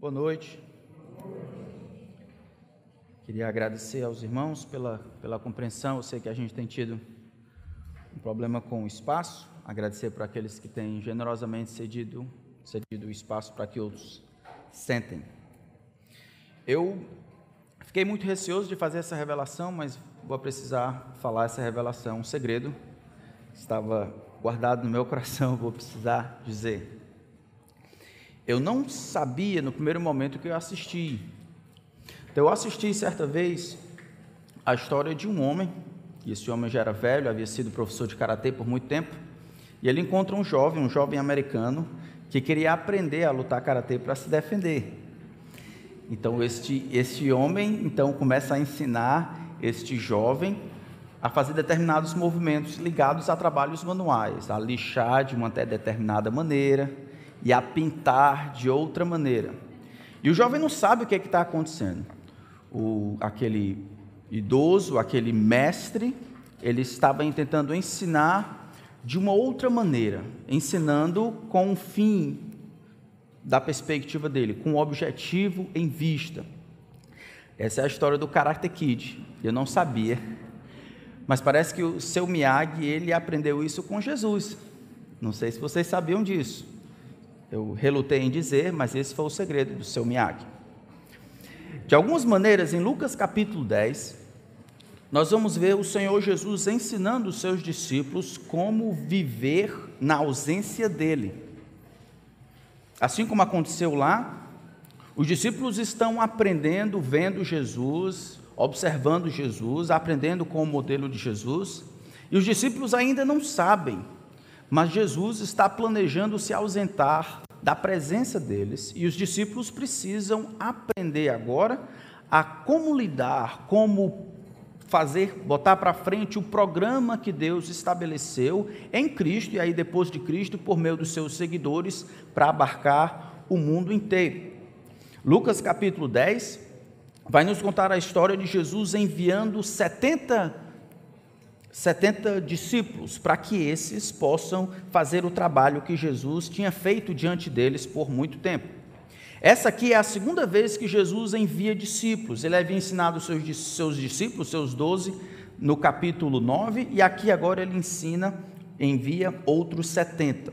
Boa noite. Queria agradecer aos irmãos pela, pela compreensão. Eu sei que a gente tem tido um problema com o espaço. Agradecer para aqueles que têm generosamente cedido, cedido o espaço para que outros sentem. Eu fiquei muito receoso de fazer essa revelação, mas vou precisar falar essa revelação, um segredo. Estava guardado no meu coração, vou precisar dizer. Eu não sabia no primeiro momento que eu assisti. Então, eu assisti certa vez a história de um homem, e esse homem já era velho, havia sido professor de karatê por muito tempo, e ele encontra um jovem, um jovem americano, que queria aprender a lutar karatê para se defender. Então, este, este homem então começa a ensinar este jovem a fazer determinados movimentos ligados a trabalhos manuais, a lixar de uma determinada maneira, e a pintar de outra maneira. E o jovem não sabe o que é está acontecendo. O, aquele idoso, aquele mestre, ele estava tentando ensinar de uma outra maneira, ensinando com um fim da perspectiva dele, com um objetivo em vista. Essa é a história do Karate Kid. Eu não sabia, mas parece que o seu Miyagi ele aprendeu isso com Jesus. Não sei se vocês sabiam disso. Eu relutei em dizer, mas esse foi o segredo do seu Miyagi. De algumas maneiras, em Lucas capítulo 10, nós vamos ver o Senhor Jesus ensinando os seus discípulos como viver na ausência dele. Assim como aconteceu lá, os discípulos estão aprendendo, vendo Jesus, observando Jesus, aprendendo com o modelo de Jesus, e os discípulos ainda não sabem mas Jesus está planejando se ausentar da presença deles e os discípulos precisam aprender agora a como lidar, como fazer, botar para frente o programa que Deus estabeleceu em Cristo e aí depois de Cristo por meio dos seus seguidores para abarcar o mundo inteiro. Lucas capítulo 10 vai nos contar a história de Jesus enviando 70 70 discípulos, para que esses possam fazer o trabalho que Jesus tinha feito diante deles por muito tempo. Essa aqui é a segunda vez que Jesus envia discípulos. Ele havia ensinado seus, seus discípulos, seus doze, no capítulo 9, e aqui agora ele ensina, envia outros 70.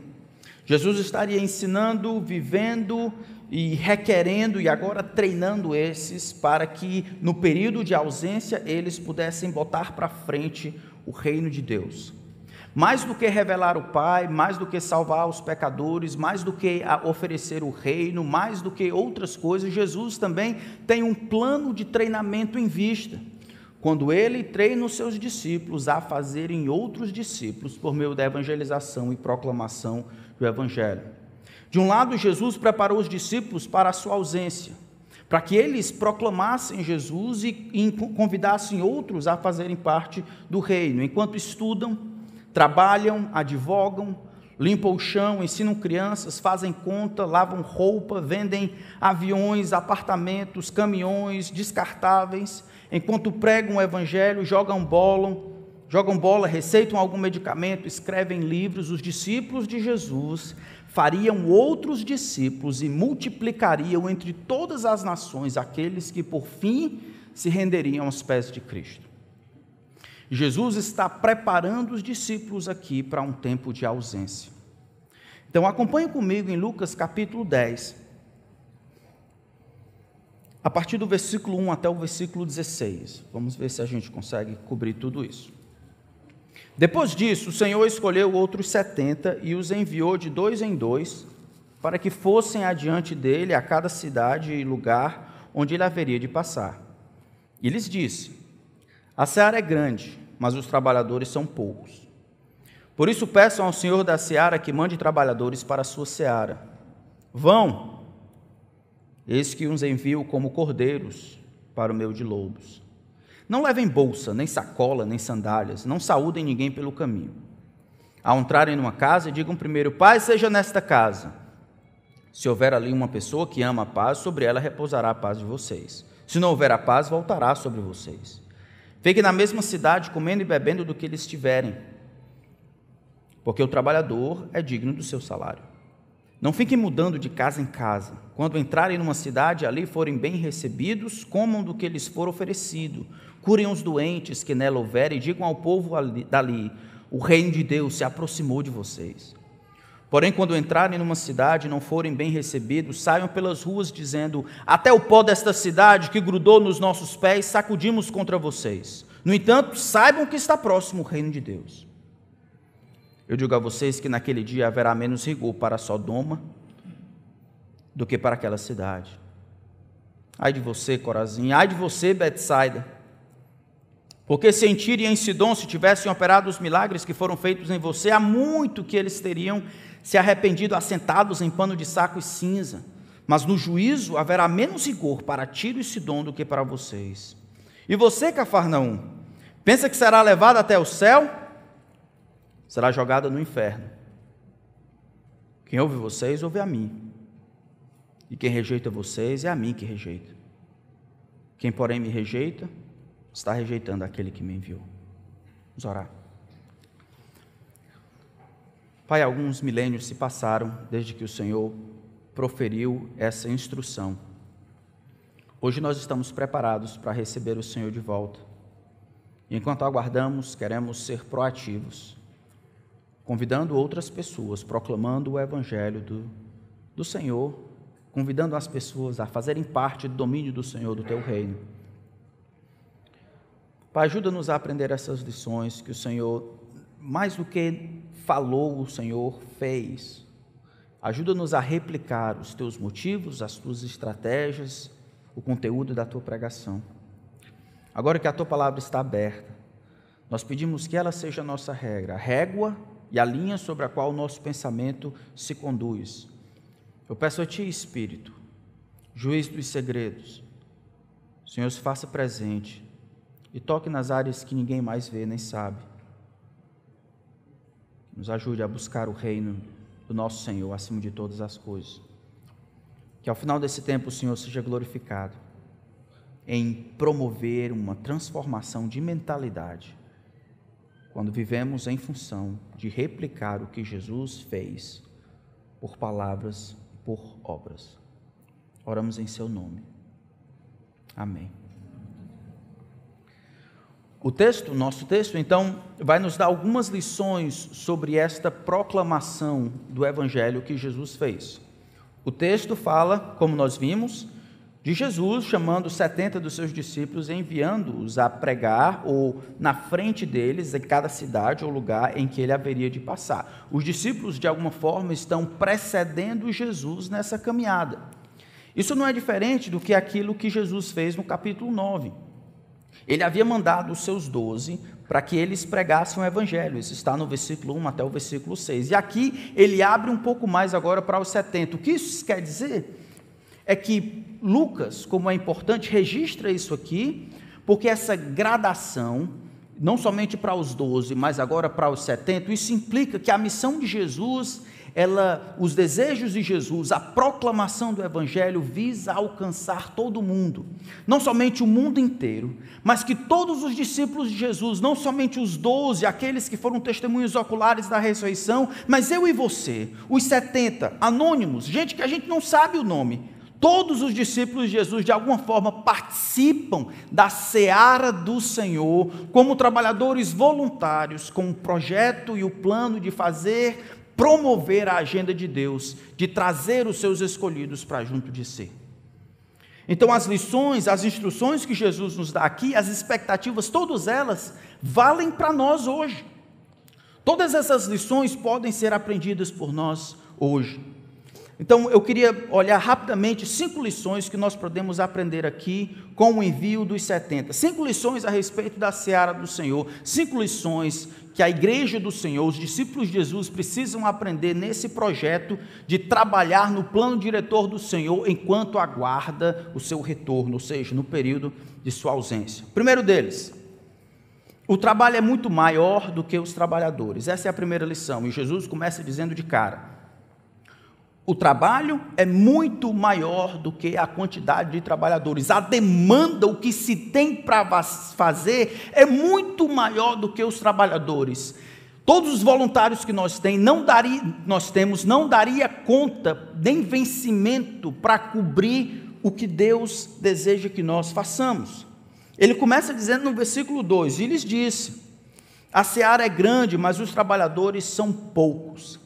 Jesus estaria ensinando, vivendo e requerendo e agora treinando esses para que no período de ausência eles pudessem botar para frente o reino de Deus. Mais do que revelar o Pai, mais do que salvar os pecadores, mais do que oferecer o reino, mais do que outras coisas, Jesus também tem um plano de treinamento em vista. Quando ele treina os seus discípulos a fazerem outros discípulos por meio da evangelização e proclamação do Evangelho. De um lado, Jesus preparou os discípulos para a sua ausência para que eles proclamassem Jesus e convidassem outros a fazerem parte do reino, enquanto estudam, trabalham, advogam, limpam o chão, ensinam crianças, fazem conta, lavam roupa, vendem aviões, apartamentos, caminhões descartáveis, enquanto pregam o evangelho, jogam bola, jogam bola, receitam algum medicamento, escrevem livros, os discípulos de Jesus fariam outros discípulos e multiplicariam entre todas as nações aqueles que por fim se renderiam aos pés de Cristo. Jesus está preparando os discípulos aqui para um tempo de ausência. Então acompanhe comigo em Lucas capítulo 10, a partir do versículo 1 até o versículo 16. Vamos ver se a gente consegue cobrir tudo isso. Depois disso, o Senhor escolheu outros setenta e os enviou de dois em dois, para que fossem adiante dele a cada cidade e lugar onde ele haveria de passar. E lhes disse: A seara é grande, mas os trabalhadores são poucos. Por isso peçam ao Senhor da seara que mande trabalhadores para a sua seara. Vão, eis que os envio como cordeiros para o meio de lobos. Não levem bolsa, nem sacola, nem sandálias, não saúdem ninguém pelo caminho. Ao entrarem numa casa, digam primeiro: Paz seja nesta casa. Se houver ali uma pessoa que ama a paz, sobre ela repousará a paz de vocês. Se não houver a paz, voltará sobre vocês. Fiquem na mesma cidade, comendo e bebendo do que eles tiverem, porque o trabalhador é digno do seu salário. Não fiquem mudando de casa em casa. Quando entrarem numa cidade ali forem bem recebidos, comam do que lhes for oferecido. Curem os doentes que nela houverem e digam ao povo ali, dali: o reino de Deus se aproximou de vocês. Porém, quando entrarem numa cidade e não forem bem recebidos, saiam pelas ruas dizendo: Até o pó desta cidade que grudou nos nossos pés sacudimos contra vocês. No entanto, saibam que está próximo o reino de Deus. Eu digo a vocês que naquele dia haverá menos rigor para Sodoma do que para aquela cidade. Ai de você, Corazim, ai de você, Betsaida. Porque se em Tiro e em Sidom se tivessem operado os milagres que foram feitos em você, há muito que eles teriam se arrependido assentados em pano de saco e cinza. Mas no juízo haverá menos rigor para Tiro e Sidom do que para vocês. E você, Cafarnaum, pensa que será levado até o céu? será jogada no inferno. Quem ouve vocês, ouve a mim. E quem rejeita vocês, é a mim que rejeita. Quem, porém, me rejeita, está rejeitando aquele que me enviou. Vamos orar. Pai, alguns milênios se passaram desde que o Senhor proferiu essa instrução. Hoje nós estamos preparados para receber o Senhor de volta. Enquanto aguardamos, queremos ser proativos convidando outras pessoas, proclamando o Evangelho do, do Senhor, convidando as pessoas a fazerem parte do domínio do Senhor, do teu reino. Pai, ajuda-nos a aprender essas lições que o Senhor, mais do que falou, o Senhor fez. Ajuda-nos a replicar os teus motivos, as tuas estratégias, o conteúdo da tua pregação. Agora que a tua palavra está aberta, nós pedimos que ela seja a nossa regra, a régua e a linha sobre a qual o nosso pensamento se conduz. Eu peço a Ti, Espírito, juiz dos segredos, Senhor, se faça presente e toque nas áreas que ninguém mais vê nem sabe. Nos ajude a buscar o reino do nosso Senhor acima de todas as coisas. Que ao final desse tempo o Senhor seja glorificado em promover uma transformação de mentalidade quando vivemos em função de replicar o que Jesus fez por palavras e por obras. Oramos em seu nome. Amém. O texto, nosso texto, então, vai nos dar algumas lições sobre esta proclamação do evangelho que Jesus fez. O texto fala, como nós vimos, de Jesus chamando 70 dos seus discípulos e enviando-os a pregar ou na frente deles em cada cidade ou lugar em que ele haveria de passar. Os discípulos, de alguma forma, estão precedendo Jesus nessa caminhada. Isso não é diferente do que aquilo que Jesus fez no capítulo 9. Ele havia mandado os seus doze para que eles pregassem o evangelho. Isso está no versículo 1 até o versículo 6. E aqui ele abre um pouco mais agora para os 70. O que isso quer dizer? É que Lucas, como é importante, registra isso aqui, porque essa gradação, não somente para os 12, mas agora para os 70, isso implica que a missão de Jesus, ela, os desejos de Jesus, a proclamação do Evangelho visa alcançar todo mundo, não somente o mundo inteiro, mas que todos os discípulos de Jesus, não somente os 12, aqueles que foram testemunhos oculares da ressurreição, mas eu e você, os 70 anônimos, gente que a gente não sabe o nome, Todos os discípulos de Jesus, de alguma forma, participam da seara do Senhor como trabalhadores voluntários, com o projeto e o plano de fazer, promover a agenda de Deus, de trazer os seus escolhidos para junto de si. Então, as lições, as instruções que Jesus nos dá aqui, as expectativas, todas elas valem para nós hoje. Todas essas lições podem ser aprendidas por nós hoje. Então, eu queria olhar rapidamente cinco lições que nós podemos aprender aqui com o envio dos 70. Cinco lições a respeito da seara do Senhor. Cinco lições que a igreja do Senhor, os discípulos de Jesus, precisam aprender nesse projeto de trabalhar no plano diretor do Senhor enquanto aguarda o seu retorno, ou seja, no período de sua ausência. Primeiro deles, o trabalho é muito maior do que os trabalhadores. Essa é a primeira lição. E Jesus começa dizendo de cara o trabalho é muito maior do que a quantidade de trabalhadores. A demanda, o que se tem para fazer, é muito maior do que os trabalhadores. todos os voluntários que nós, tem, não daria, nós temos não daria conta nem vencimento para cobrir o que Deus deseja que nós façamos. Ele começa dizendo no versículo 2: E lhes disse: A seara é grande, mas os trabalhadores são poucos.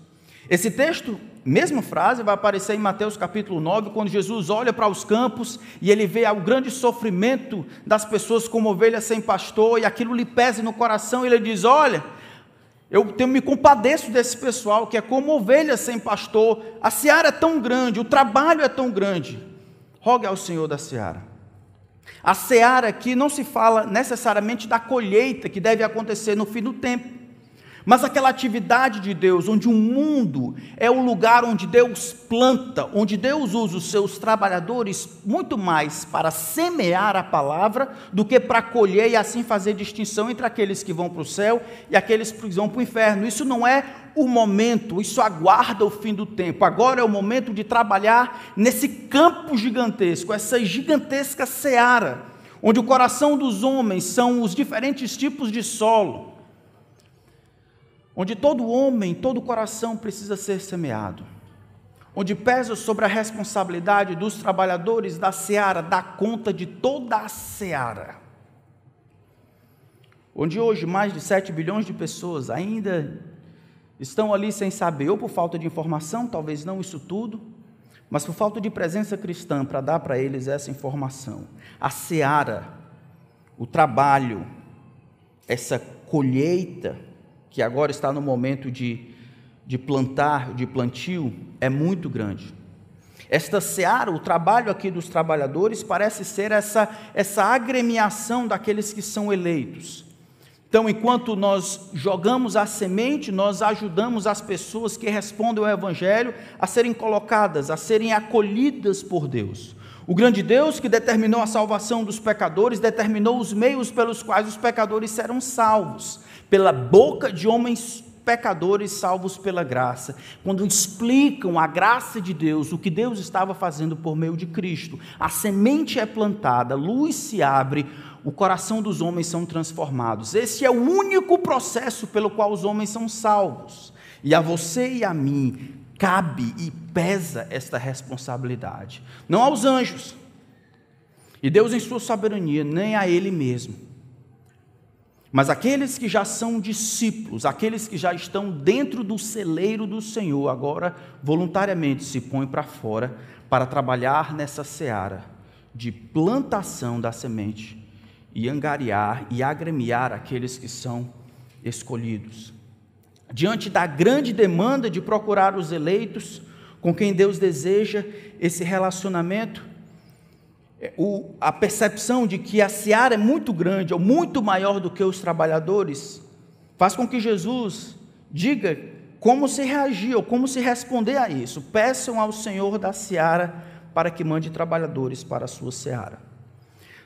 Esse texto, mesma frase, vai aparecer em Mateus capítulo 9, quando Jesus olha para os campos e ele vê o grande sofrimento das pessoas como ovelhas sem pastor, e aquilo lhe pesa no coração, e ele diz: Olha eu me compadeço desse pessoal que é como ovelha sem pastor. A seara é tão grande, o trabalho é tão grande. Rogue ao Senhor da seara. A seara aqui não se fala necessariamente da colheita que deve acontecer no fim do tempo. Mas aquela atividade de Deus, onde o mundo é o lugar onde Deus planta, onde Deus usa os seus trabalhadores muito mais para semear a palavra do que para colher e assim fazer distinção entre aqueles que vão para o céu e aqueles que vão para o inferno. Isso não é o momento, isso aguarda o fim do tempo. Agora é o momento de trabalhar nesse campo gigantesco, essa gigantesca seara, onde o coração dos homens são os diferentes tipos de solo onde todo homem, todo coração precisa ser semeado, onde pesa sobre a responsabilidade dos trabalhadores da seara dar conta de toda a seara. Onde hoje mais de 7 bilhões de pessoas ainda estão ali sem saber, ou por falta de informação, talvez não isso tudo, mas por falta de presença cristã para dar para eles essa informação. A seara, o trabalho, essa colheita, que agora está no momento de, de plantar, de plantio, é muito grande. Esta seara, o trabalho aqui dos trabalhadores, parece ser essa, essa agremiação daqueles que são eleitos. Então, enquanto nós jogamos a semente, nós ajudamos as pessoas que respondem ao Evangelho a serem colocadas, a serem acolhidas por Deus. O grande Deus que determinou a salvação dos pecadores, determinou os meios pelos quais os pecadores serão salvos pela boca de homens pecadores salvos pela graça, quando explicam a graça de Deus, o que Deus estava fazendo por meio de Cristo. A semente é plantada, luz se abre, o coração dos homens são transformados. Esse é o único processo pelo qual os homens são salvos. E a você e a mim cabe e pesa esta responsabilidade, não aos anjos. E Deus em sua soberania, nem a ele mesmo mas aqueles que já são discípulos, aqueles que já estão dentro do celeiro do Senhor, agora voluntariamente se põem para fora para trabalhar nessa seara de plantação da semente e angariar e agremiar aqueles que são escolhidos. Diante da grande demanda de procurar os eleitos com quem Deus deseja esse relacionamento, o, a percepção de que a seara é muito grande, ou muito maior do que os trabalhadores, faz com que Jesus diga como se reagir ou como se responder a isso. Peçam ao Senhor da seara para que mande trabalhadores para a sua seara.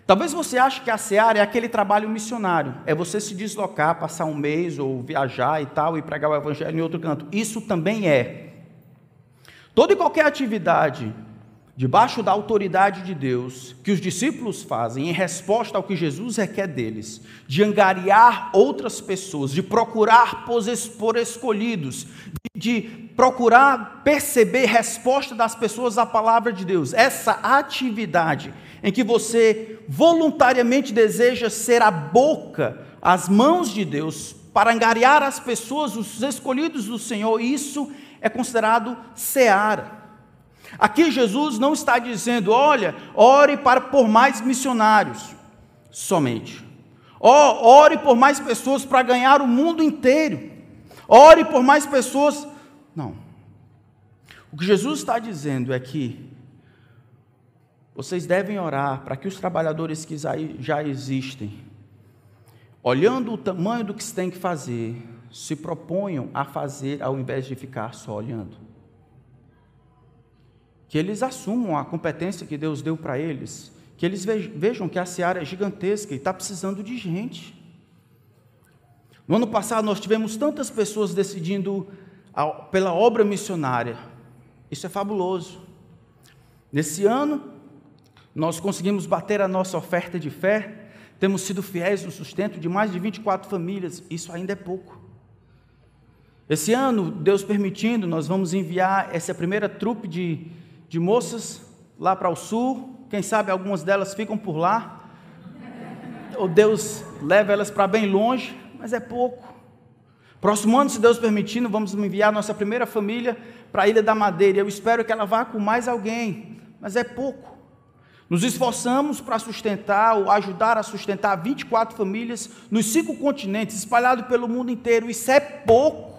Talvez você ache que a seara é aquele trabalho missionário, é você se deslocar, passar um mês ou viajar e tal e pregar o evangelho em outro canto. Isso também é. Toda e qualquer atividade debaixo da autoridade de Deus, que os discípulos fazem em resposta ao que Jesus requer deles, de angariar outras pessoas, de procurar por escolhidos, de, procurar perceber resposta das pessoas à palavra de Deus. Essa atividade em que você voluntariamente deseja ser a boca, as mãos de Deus, para angariar as pessoas, os escolhidos do Senhor, isso é considerado seara. Aqui Jesus não está dizendo, olha, ore para por mais missionários somente. Oh, ore por mais pessoas para ganhar o mundo inteiro. Ore por mais pessoas. Não. O que Jesus está dizendo é que vocês devem orar para que os trabalhadores que já existem, olhando o tamanho do que se tem que fazer, se proponham a fazer ao invés de ficar só olhando que eles assumam a competência que Deus deu para eles, que eles vejam que a seara é gigantesca e está precisando de gente. No ano passado, nós tivemos tantas pessoas decidindo pela obra missionária. Isso é fabuloso. Nesse ano, nós conseguimos bater a nossa oferta de fé, temos sido fiéis no sustento de mais de 24 famílias. Isso ainda é pouco. Esse ano, Deus permitindo, nós vamos enviar essa primeira trupe de, de moças lá para o sul. Quem sabe algumas delas ficam por lá. Ou Deus leva elas para bem longe, mas é pouco. Próximo ano, se Deus permitindo, vamos enviar nossa primeira família para a Ilha da Madeira. Eu espero que ela vá com mais alguém, mas é pouco. Nos esforçamos para sustentar ou ajudar a sustentar 24 famílias nos cinco continentes, espalhados pelo mundo inteiro. Isso é pouco.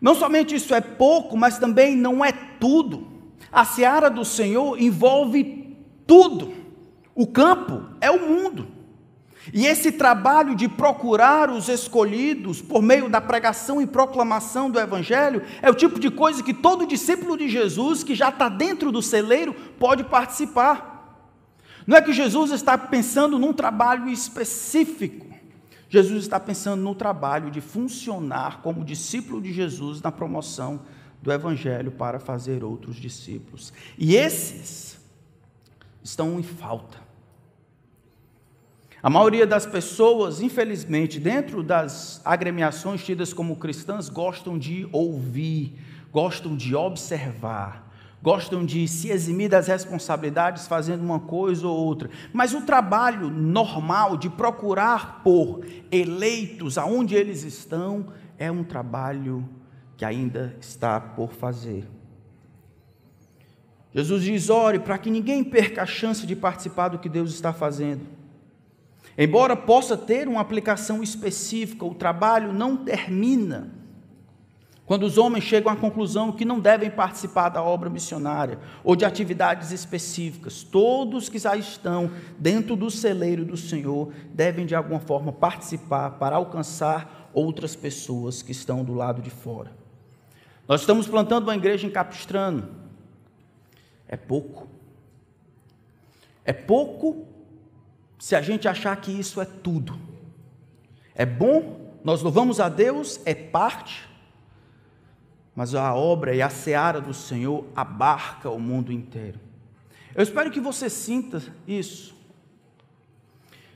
Não somente isso é pouco, mas também não é tudo. A seara do Senhor envolve tudo. O campo é o mundo. E esse trabalho de procurar os escolhidos por meio da pregação e proclamação do Evangelho é o tipo de coisa que todo discípulo de Jesus que já está dentro do celeiro pode participar. Não é que Jesus está pensando num trabalho específico, Jesus está pensando no trabalho de funcionar como discípulo de Jesus na promoção do Evangelho para fazer outros discípulos. E esses estão em falta. A maioria das pessoas, infelizmente, dentro das agremiações tidas como cristãs, gostam de ouvir, gostam de observar, gostam de se eximir das responsabilidades fazendo uma coisa ou outra. Mas o trabalho normal de procurar por eleitos aonde eles estão é um trabalho que ainda está por fazer. Jesus diz: ore para que ninguém perca a chance de participar do que Deus está fazendo. Embora possa ter uma aplicação específica, o trabalho não termina quando os homens chegam à conclusão que não devem participar da obra missionária ou de atividades específicas, todos que já estão dentro do celeiro do Senhor devem de alguma forma participar para alcançar outras pessoas que estão do lado de fora. Nós estamos plantando uma igreja em Capistrano. É pouco. É pouco se a gente achar que isso é tudo. É bom, nós louvamos a Deus, é parte, mas a obra e a seara do Senhor abarca o mundo inteiro. Eu espero que você sinta isso.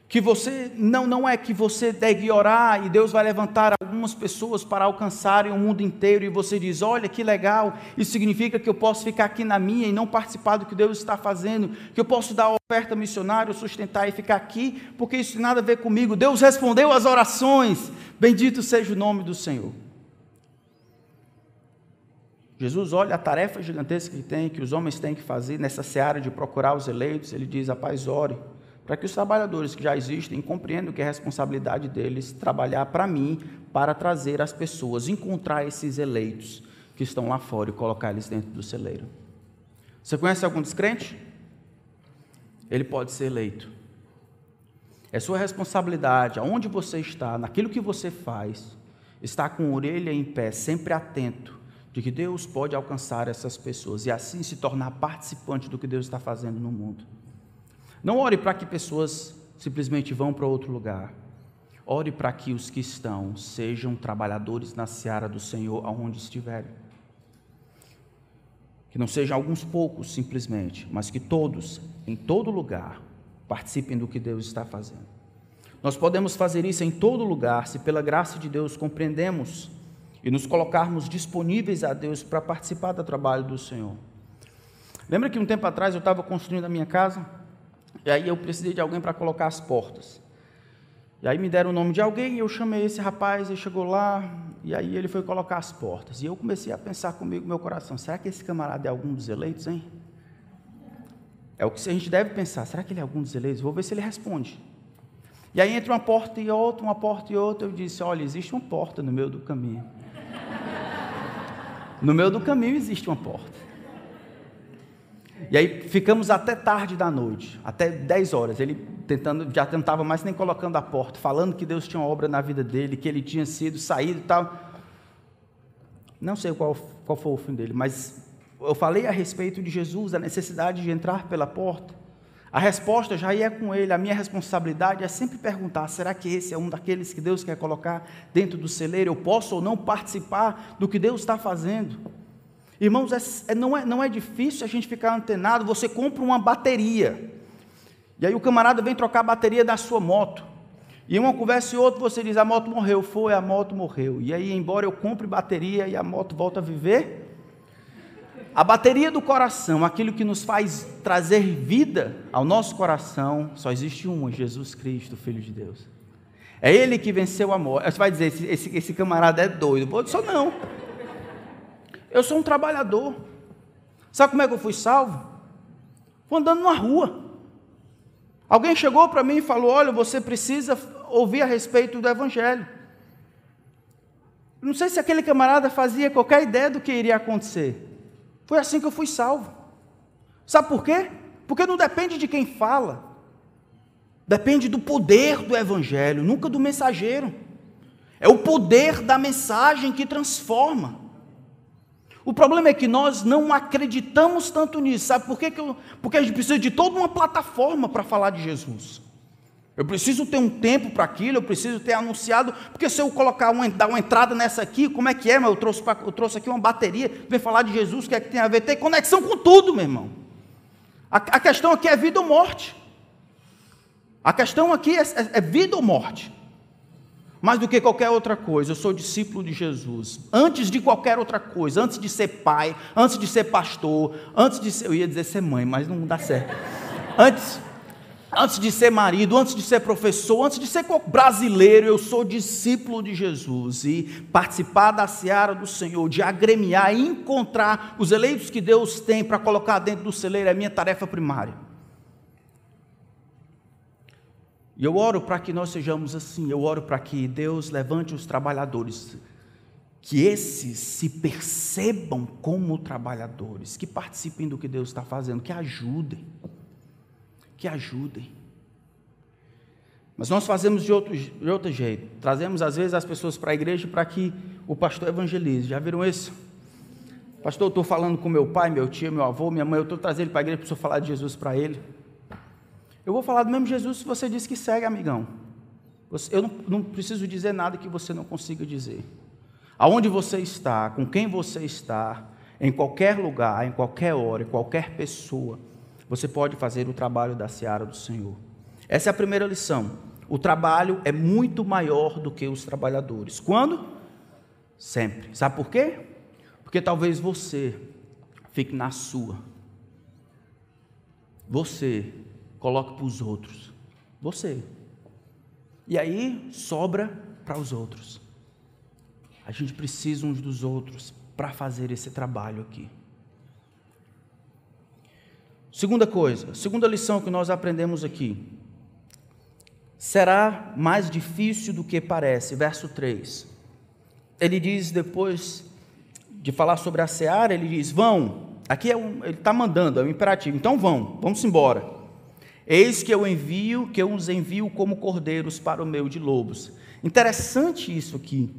Que você, não, não é que você deve orar e Deus vai levantar algumas pessoas para alcançarem o mundo inteiro e você diz: olha que legal, isso significa que eu posso ficar aqui na minha e não participar do que Deus está fazendo, que eu posso dar oferta missionária, sustentar e ficar aqui, porque isso tem nada a ver comigo. Deus respondeu às orações, bendito seja o nome do Senhor. Jesus olha a tarefa gigantesca que tem, que os homens têm que fazer nessa seara de procurar os eleitos. Ele diz: Rapaz, ore, para que os trabalhadores que já existem compreendam que é responsabilidade deles trabalhar para mim, para trazer as pessoas, encontrar esses eleitos que estão lá fora e colocar eles dentro do celeiro. Você conhece algum descrente? Ele pode ser eleito. É sua responsabilidade, aonde você está, naquilo que você faz, estar com a orelha em pé, sempre atento de que Deus pode alcançar essas pessoas e assim se tornar participante do que Deus está fazendo no mundo. Não ore para que pessoas simplesmente vão para outro lugar. Ore para que os que estão sejam trabalhadores na seara do Senhor aonde estiverem. Que não sejam alguns poucos simplesmente, mas que todos, em todo lugar, participem do que Deus está fazendo. Nós podemos fazer isso em todo lugar se, pela graça de Deus, compreendemos e nos colocarmos disponíveis a Deus para participar do trabalho do Senhor. Lembra que um tempo atrás eu estava construindo a minha casa e aí eu precisei de alguém para colocar as portas. E aí me deram o nome de alguém e eu chamei esse rapaz, ele chegou lá e aí ele foi colocar as portas. E eu comecei a pensar comigo, meu coração, será que esse camarada é algum dos eleitos, hein? É o que a gente deve pensar, será que ele é algum dos eleitos? Vou ver se ele responde. E aí entre uma porta e outra, uma porta e outra, eu disse, olha, existe uma porta no meio do caminho. No meio do caminho existe uma porta. E aí ficamos até tarde da noite, até 10 horas. Ele tentando, já tentava mais nem colocando a porta, falando que Deus tinha uma obra na vida dele, que ele tinha sido saído e tal. Não sei qual, qual foi o fim dele, mas eu falei a respeito de Jesus, a necessidade de entrar pela porta. A resposta já ia com ele. A minha responsabilidade é sempre perguntar: será que esse é um daqueles que Deus quer colocar dentro do celeiro? Eu posso ou não participar do que Deus está fazendo? Irmãos, é, é, não, é, não é difícil a gente ficar antenado. Você compra uma bateria, e aí o camarada vem trocar a bateria da sua moto. E uma conversa e outra você diz: a moto morreu, foi, a moto morreu. E aí, embora eu compre bateria e a moto volta a viver, a bateria do coração, aquilo que nos faz trazer vida ao nosso coração, só existe uma: Jesus Cristo, Filho de Deus. É Ele que venceu a morte. Você vai dizer: esse, esse, esse camarada é doido. Eu sou não. Eu sou um trabalhador. Sabe como é que eu fui salvo? Fui andando na rua. Alguém chegou para mim e falou: Olha, você precisa ouvir a respeito do Evangelho. Não sei se aquele camarada fazia qualquer ideia do que iria acontecer. Foi assim que eu fui salvo. Sabe por quê? Porque não depende de quem fala. Depende do poder do Evangelho, nunca do mensageiro. É o poder da mensagem que transforma. O problema é que nós não acreditamos tanto nisso. Sabe por quê? Porque a gente precisa de toda uma plataforma para falar de Jesus. Eu preciso ter um tempo para aquilo, eu preciso ter anunciado, porque se eu colocar uma, dar uma entrada nessa aqui, como é que é? Mas eu trouxe, pra, eu trouxe aqui uma bateria, vem falar de Jesus, o que é que tem a ver? Tem conexão com tudo, meu irmão. A, a questão aqui é vida ou morte. A questão aqui é, é, é vida ou morte mais do que qualquer outra coisa, eu sou discípulo de Jesus. Antes de qualquer outra coisa, antes de ser pai, antes de ser pastor, antes de ser, eu ia dizer ser mãe, mas não dá certo. Antes, antes de ser marido, antes de ser professor, antes de ser brasileiro, eu sou discípulo de Jesus e participar da seara do Senhor, de agremiar e encontrar os eleitos que Deus tem para colocar dentro do celeiro é minha tarefa primária. E eu oro para que nós sejamos assim, eu oro para que Deus levante os trabalhadores, que esses se percebam como trabalhadores, que participem do que Deus está fazendo, que ajudem, que ajudem. Mas nós fazemos de outro, de outro jeito, trazemos às vezes as pessoas para a igreja para que o pastor evangelize, já viram isso? Pastor, eu estou falando com meu pai, meu tio, meu avô, minha mãe, eu estou trazendo ele para a igreja para falar de Jesus para ele. Eu vou falar do mesmo Jesus se você diz que segue, amigão. Eu não, não preciso dizer nada que você não consiga dizer. Aonde você está, com quem você está, em qualquer lugar, em qualquer hora, em qualquer pessoa, você pode fazer o trabalho da seara do Senhor. Essa é a primeira lição. O trabalho é muito maior do que os trabalhadores. Quando? Sempre. Sabe por quê? Porque talvez você fique na sua. Você coloque para os outros. Você. E aí sobra para os outros. A gente precisa uns dos outros para fazer esse trabalho aqui. Segunda coisa, segunda lição que nós aprendemos aqui. Será mais difícil do que parece. Verso 3. Ele diz, depois de falar sobre a seara, ele diz: vão. Aqui é um, ele está mandando, é um imperativo. Então vão, vamos embora. Eis que eu envio, que eu os envio como cordeiros para o meio de lobos. Interessante isso aqui.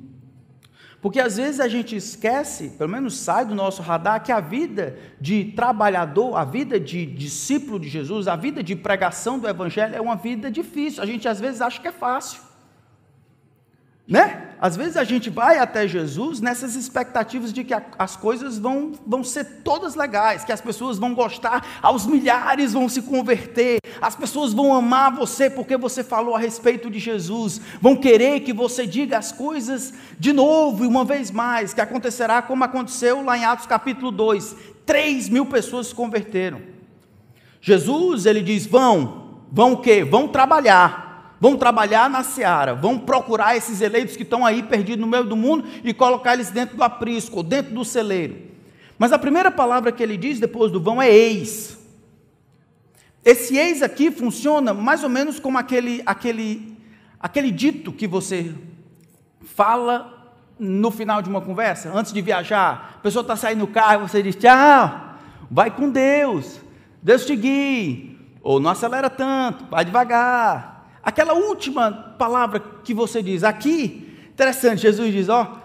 Porque às vezes a gente esquece, pelo menos sai do nosso radar, que a vida de trabalhador, a vida de discípulo de Jesus, a vida de pregação do Evangelho é uma vida difícil. A gente às vezes acha que é fácil. Né? Às vezes a gente vai até Jesus nessas expectativas de que as coisas vão, vão ser todas legais, que as pessoas vão gostar, aos milhares vão se converter, as pessoas vão amar você porque você falou a respeito de Jesus, vão querer que você diga as coisas de novo e uma vez mais, que acontecerá como aconteceu lá em Atos capítulo 2: 3 mil pessoas se converteram. Jesus, ele diz: vão, vão o quê? Vão trabalhar vão trabalhar na seara, vão procurar esses eleitos que estão aí perdidos no meio do mundo e colocar eles dentro do aprisco, dentro do celeiro. Mas a primeira palavra que ele diz depois do vão é eis. Esse eis aqui funciona mais ou menos como aquele, aquele, aquele dito que você fala no final de uma conversa, antes de viajar. A pessoa está saindo do carro e você diz: tchau, vai com Deus, Deus te guie, ou não acelera tanto, vai devagar. Aquela última palavra que você diz aqui, interessante, Jesus diz: Ó,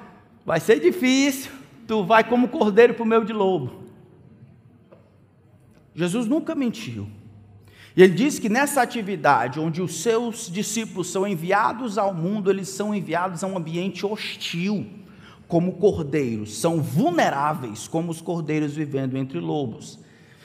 vai ser difícil, tu vai como cordeiro para o meio de lobo. Jesus nunca mentiu. E ele diz que nessa atividade, onde os seus discípulos são enviados ao mundo, eles são enviados a um ambiente hostil, como cordeiros, são vulneráveis, como os cordeiros vivendo entre lobos.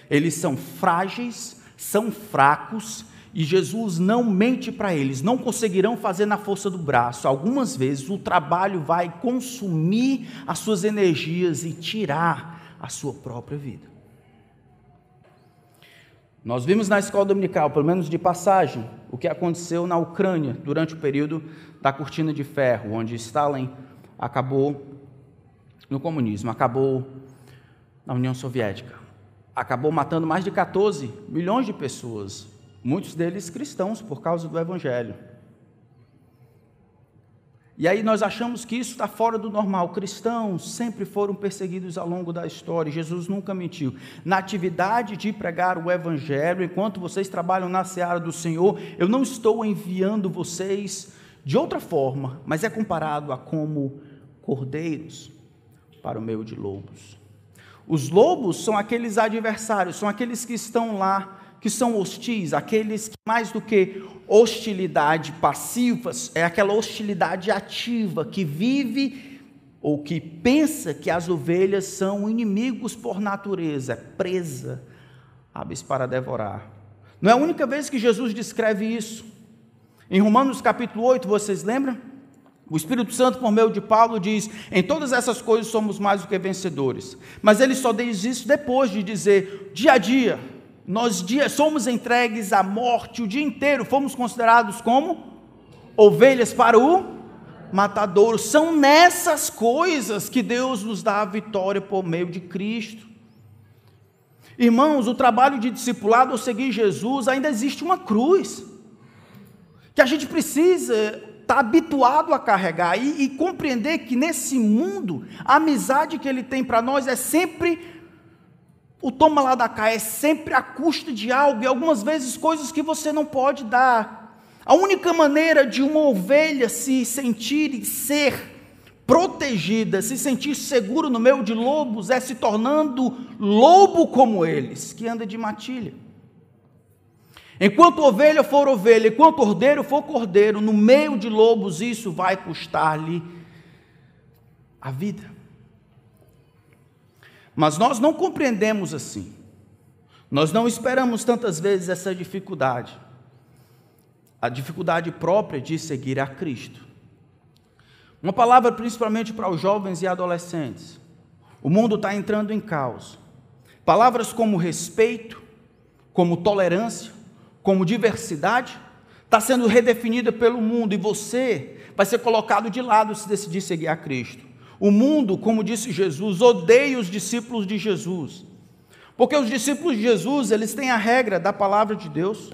Eles são frágeis, são fracos E Jesus não mente para eles, não conseguirão fazer na força do braço. Algumas vezes o trabalho vai consumir as suas energias e tirar a sua própria vida. Nós vimos na escola dominical, pelo menos de passagem, o que aconteceu na Ucrânia durante o período da cortina de ferro, onde Stalin acabou no comunismo, acabou na União Soviética. Acabou matando mais de 14 milhões de pessoas, muitos deles cristãos por causa do Evangelho. E aí nós achamos que isso está fora do normal. Cristãos sempre foram perseguidos ao longo da história. Jesus nunca mentiu. Na atividade de pregar o Evangelho, enquanto vocês trabalham na seara do Senhor, eu não estou enviando vocês de outra forma, mas é comparado a como cordeiros para o meio de lobos. Os lobos são aqueles adversários, são aqueles que estão lá, que são hostis, aqueles que mais do que hostilidade passiva, é aquela hostilidade ativa que vive ou que pensa que as ovelhas são inimigos por natureza, é presa, aves para devorar. Não é a única vez que Jesus descreve isso. Em Romanos capítulo 8, vocês lembram? O Espírito Santo, por meio de Paulo, diz: em todas essas coisas somos mais do que vencedores. Mas ele só diz isso depois de dizer: dia a dia, nós dia, somos entregues à morte o dia inteiro, fomos considerados como ovelhas para o matadouro. São nessas coisas que Deus nos dá a vitória por meio de Cristo. Irmãos, o trabalho de discipulado ou seguir Jesus ainda existe uma cruz que a gente precisa está habituado a carregar e, e, compreender que nesse mundo a amizade que ele tem para nós é sempre o toma lá da cá, é sempre a custa de algo e algumas vezes coisas que você não pode dar. A única maneira de uma ovelha se sentir e ser protegida, se sentir seguro no meio de lobos é se tornando lobo como eles, que anda de matilha. Enquanto ovelha for ovelha, enquanto cordeiro for cordeiro, no meio de lobos, isso vai custar-lhe a vida. Mas nós não compreendemos assim. Nós não esperamos tantas vezes essa dificuldade. A dificuldade própria de seguir a Cristo. Uma palavra principalmente para os jovens e adolescentes. O mundo está entrando em caos. Palavras como respeito, como tolerância, como diversidade, está sendo redefinida pelo mundo e você vai ser colocado de lado se decidir seguir a Cristo. O mundo, como disse Jesus, odeia os discípulos de Jesus. Porque os discípulos de Jesus, eles têm a regra da palavra de Deus.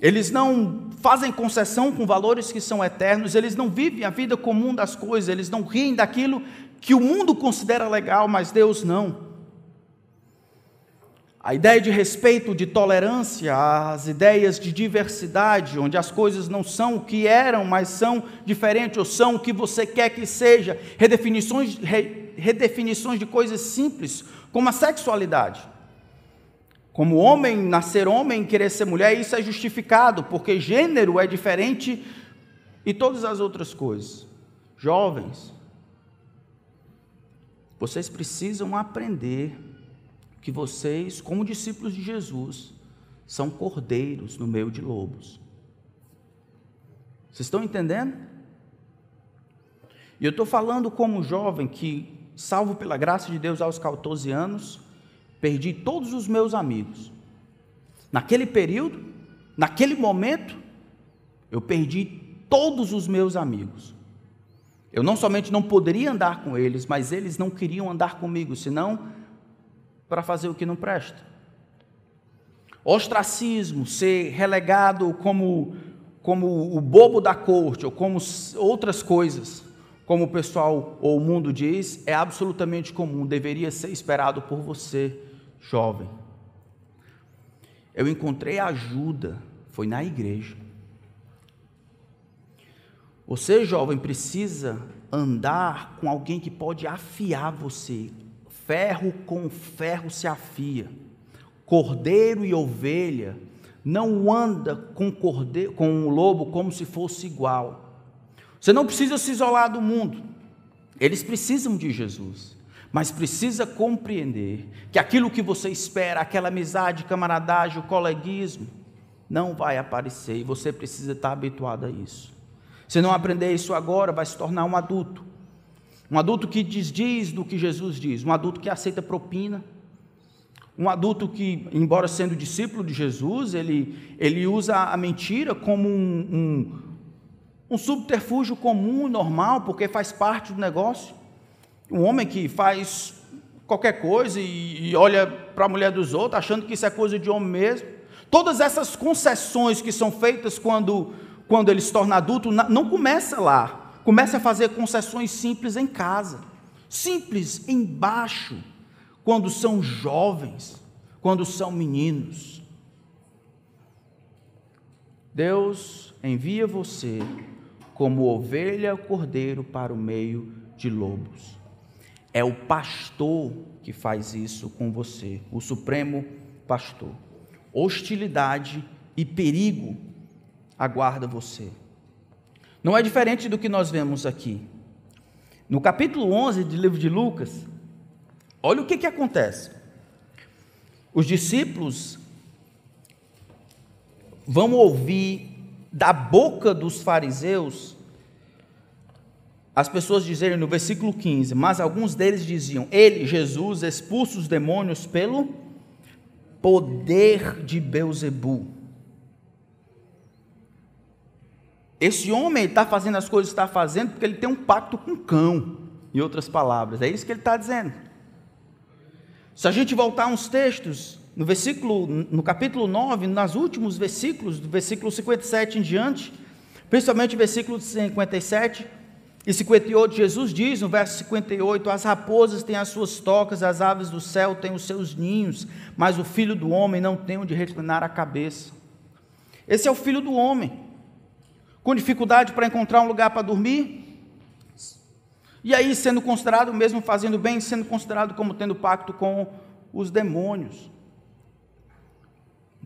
Eles não fazem concessão com valores que são eternos, eles não vivem a vida comum das coisas, eles não riem daquilo que o mundo considera legal, mas Deus não. A ideia de respeito, de tolerância, as ideias de diversidade, onde as coisas não são o que eram, mas são diferentes, ou são o que você quer que seja, redefinições, re, redefinições de coisas simples, como a sexualidade. Como homem, nascer homem, querer ser mulher, isso é justificado, porque gênero é diferente e todas as outras coisas. Jovens, vocês precisam aprender que vocês, como discípulos de Jesus, são cordeiros no meio de lobos. Vocês estão entendendo? E eu estou falando como jovem que, salvo pela graça de Deus aos 14 anos, perdi todos os meus amigos. Naquele período, naquele momento, eu perdi todos os meus amigos. Eu não somente não poderia andar com eles, mas eles não queriam andar comigo, senão para fazer o que não presta. Ostracismo, ser relegado como, como o bobo da corte, ou como outras coisas, como o pessoal ou o mundo diz, é absolutamente comum, deveria ser esperado por você, jovem. Eu encontrei ajuda, foi na igreja. Você, jovem, precisa andar com alguém que pode afiar você, Ferro com ferro se afia. Cordeiro e ovelha não anda com, cordeiro, com o lobo como se fosse igual. Você não precisa se isolar do mundo. Eles precisam de Jesus, mas precisa compreender que aquilo que você espera, aquela amizade, camaradagem, o coleguismo, Não vai aparecer e você precisa estar habituado a isso. Se não aprender isso agora, vai se tornar um adulto. Um adulto que desdiz do que Jesus diz, um adulto que aceita propina, um adulto que, embora sendo discípulo de Jesus, ele, ele usa a mentira como um, um, um subterfúgio comum, normal, porque faz parte do negócio. Um homem que faz qualquer coisa e, e olha para a mulher dos outros, achando que isso é coisa de homem mesmo. Todas essas concessões que são feitas quando, quando ele se torna adulto, não começa lá. Começa a fazer concessões simples em casa, simples embaixo quando são jovens, quando são meninos. Deus envia você como ovelha cordeiro para o meio de lobos. É o pastor que faz isso com você, o supremo pastor. Hostilidade e perigo aguarda você. Não é diferente do que nós vemos aqui. No capítulo 11 do livro de Lucas, Olha o que, que acontece. Os discípulos vão ouvir da boca dos fariseus as pessoas dizerem no versículo 15, mas alguns deles diziam: Ele, Jesus, expulsa os demônios pelo poder de Beuzebu. Esse homem está fazendo as coisas que está fazendo porque ele tem um pacto com o cão, em outras palavras, é isso que ele está dizendo. Se a gente voltar uns textos, no versículo, no capítulo 9, nos últimos versículos, do versículo 57 em diante, principalmente versículo 57 e 58, Jesus diz no verso 58: As raposas têm as suas tocas, as aves do céu têm os seus ninhos, mas o filho do homem não tem onde reclinar a cabeça. Esse é o filho do homem, com dificuldade para encontrar um lugar para dormir, e aí, sendo considerado, mesmo fazendo bem, sendo considerado como tendo pacto com os demônios.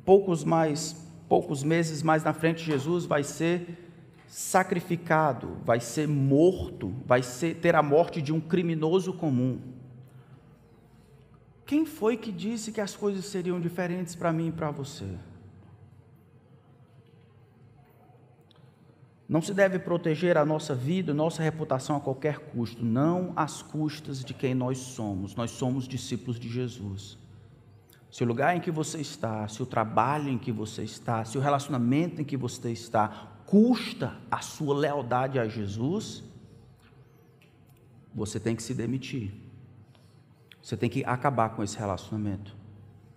Poucos mais, poucos meses mais na frente, Jesus vai ser sacrificado, vai ser morto, vai ser, ter a morte de um criminoso comum. Quem foi que disse que as coisas seriam diferentes para mim e para você? Não se deve proteger a nossa vida, nossa reputação a qualquer custo, não às custas de quem nós somos. Nós somos discípulos de Jesus. Se o lugar em que você está, se o trabalho em que você está, se o relacionamento em que você está custa a sua lealdade a Jesus, você tem que se demitir. Você tem que acabar com esse relacionamento.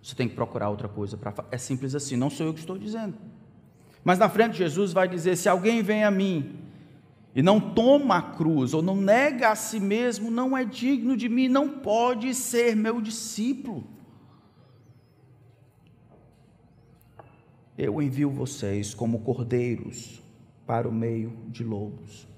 Você tem que procurar outra coisa para É simples assim, não sou eu que estou dizendo. Mas na frente Jesus vai dizer: se alguém vem a mim e não toma a cruz, ou não nega a si mesmo, não é digno de mim, não pode ser meu discípulo. Eu envio vocês como cordeiros para o meio de lobos.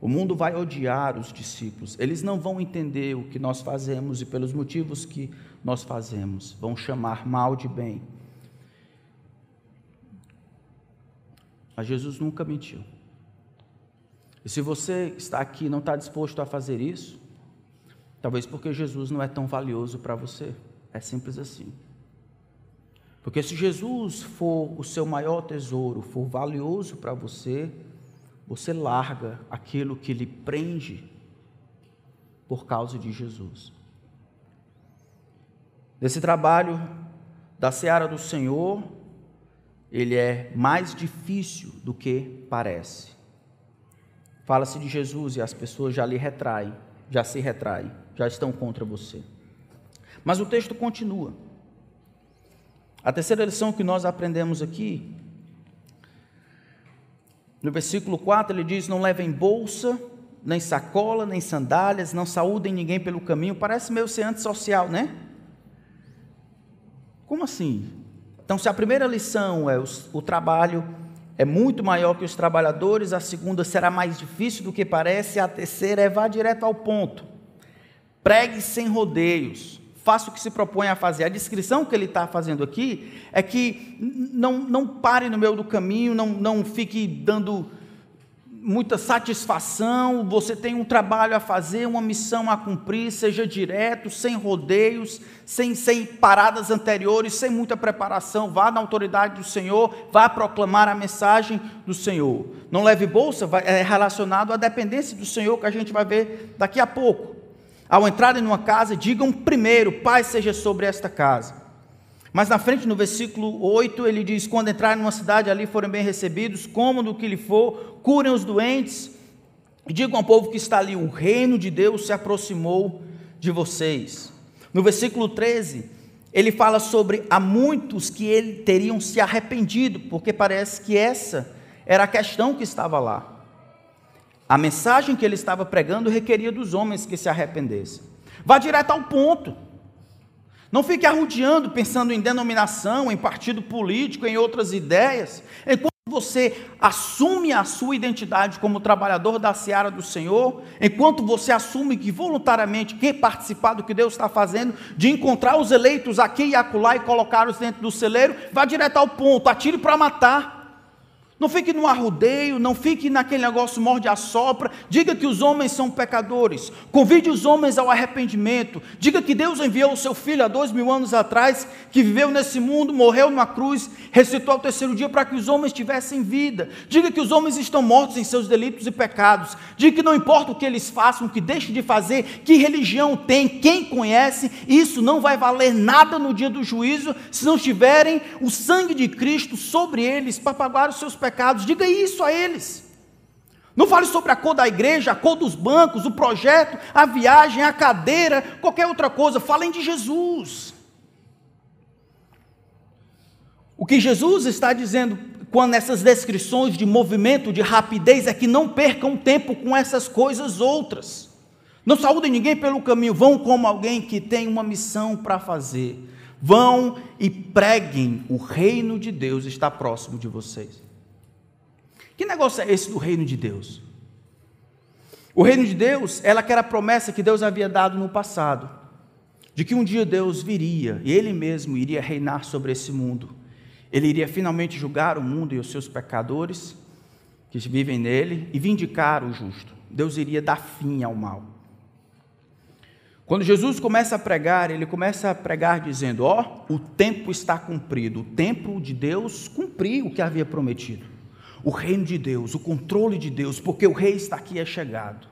O mundo vai odiar os discípulos, eles não vão entender o que nós fazemos e pelos motivos que nós fazemos, vão chamar mal de bem Mas Jesus nunca mentiu. E se você está aqui e não está disposto a fazer isso, talvez porque Jesus não é tão valioso para você. É simples assim. Porque se Jesus for o seu maior tesouro, for valioso para você, você larga aquilo que lhe prende por causa de Jesus. Nesse trabalho da seara do Senhor, ele é mais difícil do que parece. Fala-se de Jesus e as pessoas já lhe retraem, já se retraem, já estão contra você. Mas o texto continua. A terceira lição que nós aprendemos aqui, no versículo 4, ele diz: Não levem bolsa, nem sacola, nem sandálias, não saúdem ninguém pelo caminho. Parece meio ser antissocial, né? Como assim? Então, se a primeira lição é o, o trabalho é muito maior que os trabalhadores, a segunda será mais difícil do que parece, a terceira é vá direto ao ponto. Pregue sem rodeios, faça o que se propõe a fazer. A descrição que ele está fazendo aqui é que não, não pare no meio do caminho, não, não fique dando muita satisfação, você tem um trabalho a fazer, uma missão a cumprir, seja direto, sem rodeios, sem, sem paradas anteriores, sem muita preparação, vá na autoridade do Senhor, vá proclamar a mensagem do Senhor. Não leve bolsa, vai, é relacionado à dependência do Senhor, que a gente vai ver daqui a pouco. Ao entrarem numa casa, digam primeiro: Pai seja sobre esta casa. Mas na frente, no versículo 8, ele diz: Quando entrarem numa cidade, ali forem bem recebidos, como do que lhe for, curem os doentes, e digam ao povo que está ali: O reino de Deus se aproximou de vocês. No versículo 13, ele fala sobre há muitos que ele teriam se arrependido, porque parece que essa era a questão que estava lá. A mensagem que ele estava pregando requeria dos homens que se arrependessem. Vá direto ao ponto. Não fique arrudeando, pensando em denominação, em partido político, em outras ideias. Enquanto você assume a sua identidade como trabalhador da seara do Senhor, enquanto você assume que voluntariamente quer participar do que Deus está fazendo, de encontrar os eleitos aqui e acolá e colocá-los dentro do celeiro, vá direto ao ponto, atire para matar. Não fique no arrudeio, não fique naquele negócio morde a sopra. Diga que os homens são pecadores. Convide os homens ao arrependimento. Diga que Deus enviou o seu filho há dois mil anos atrás, que viveu nesse mundo, morreu numa cruz, ressuscitou ao terceiro dia para que os homens tivessem vida. Diga que os homens estão mortos em seus delitos e pecados. Diga que não importa o que eles façam, o que deixem de fazer, que religião tem, quem conhece, isso não vai valer nada no dia do juízo se não tiverem o sangue de Cristo sobre eles para pagar os seus pecados pecados. Diga isso a eles. Não fale sobre a cor da igreja, a cor dos bancos, o projeto, a viagem, a cadeira, qualquer outra coisa. Falem de Jesus. O que Jesus está dizendo quando essas descrições de movimento, de rapidez, é que não percam tempo com essas coisas outras. Não saúdem ninguém pelo caminho, vão como alguém que tem uma missão para fazer. Vão e preguem, o reino de Deus está próximo de vocês. Que negócio é esse do reino de Deus? O reino de Deus é aquela promessa que Deus havia dado no passado, de que um dia Deus viria e Ele mesmo iria reinar sobre esse mundo. Ele iria finalmente julgar o mundo e os seus pecadores que vivem nele e vindicar o justo. Deus iria dar fim ao mal. Quando Jesus começa a pregar, ele começa a pregar dizendo: Ó, oh, o tempo está cumprido, o tempo de Deus cumpriu o que havia prometido o reino de Deus, o controle de Deus, porque o rei está aqui é chegado.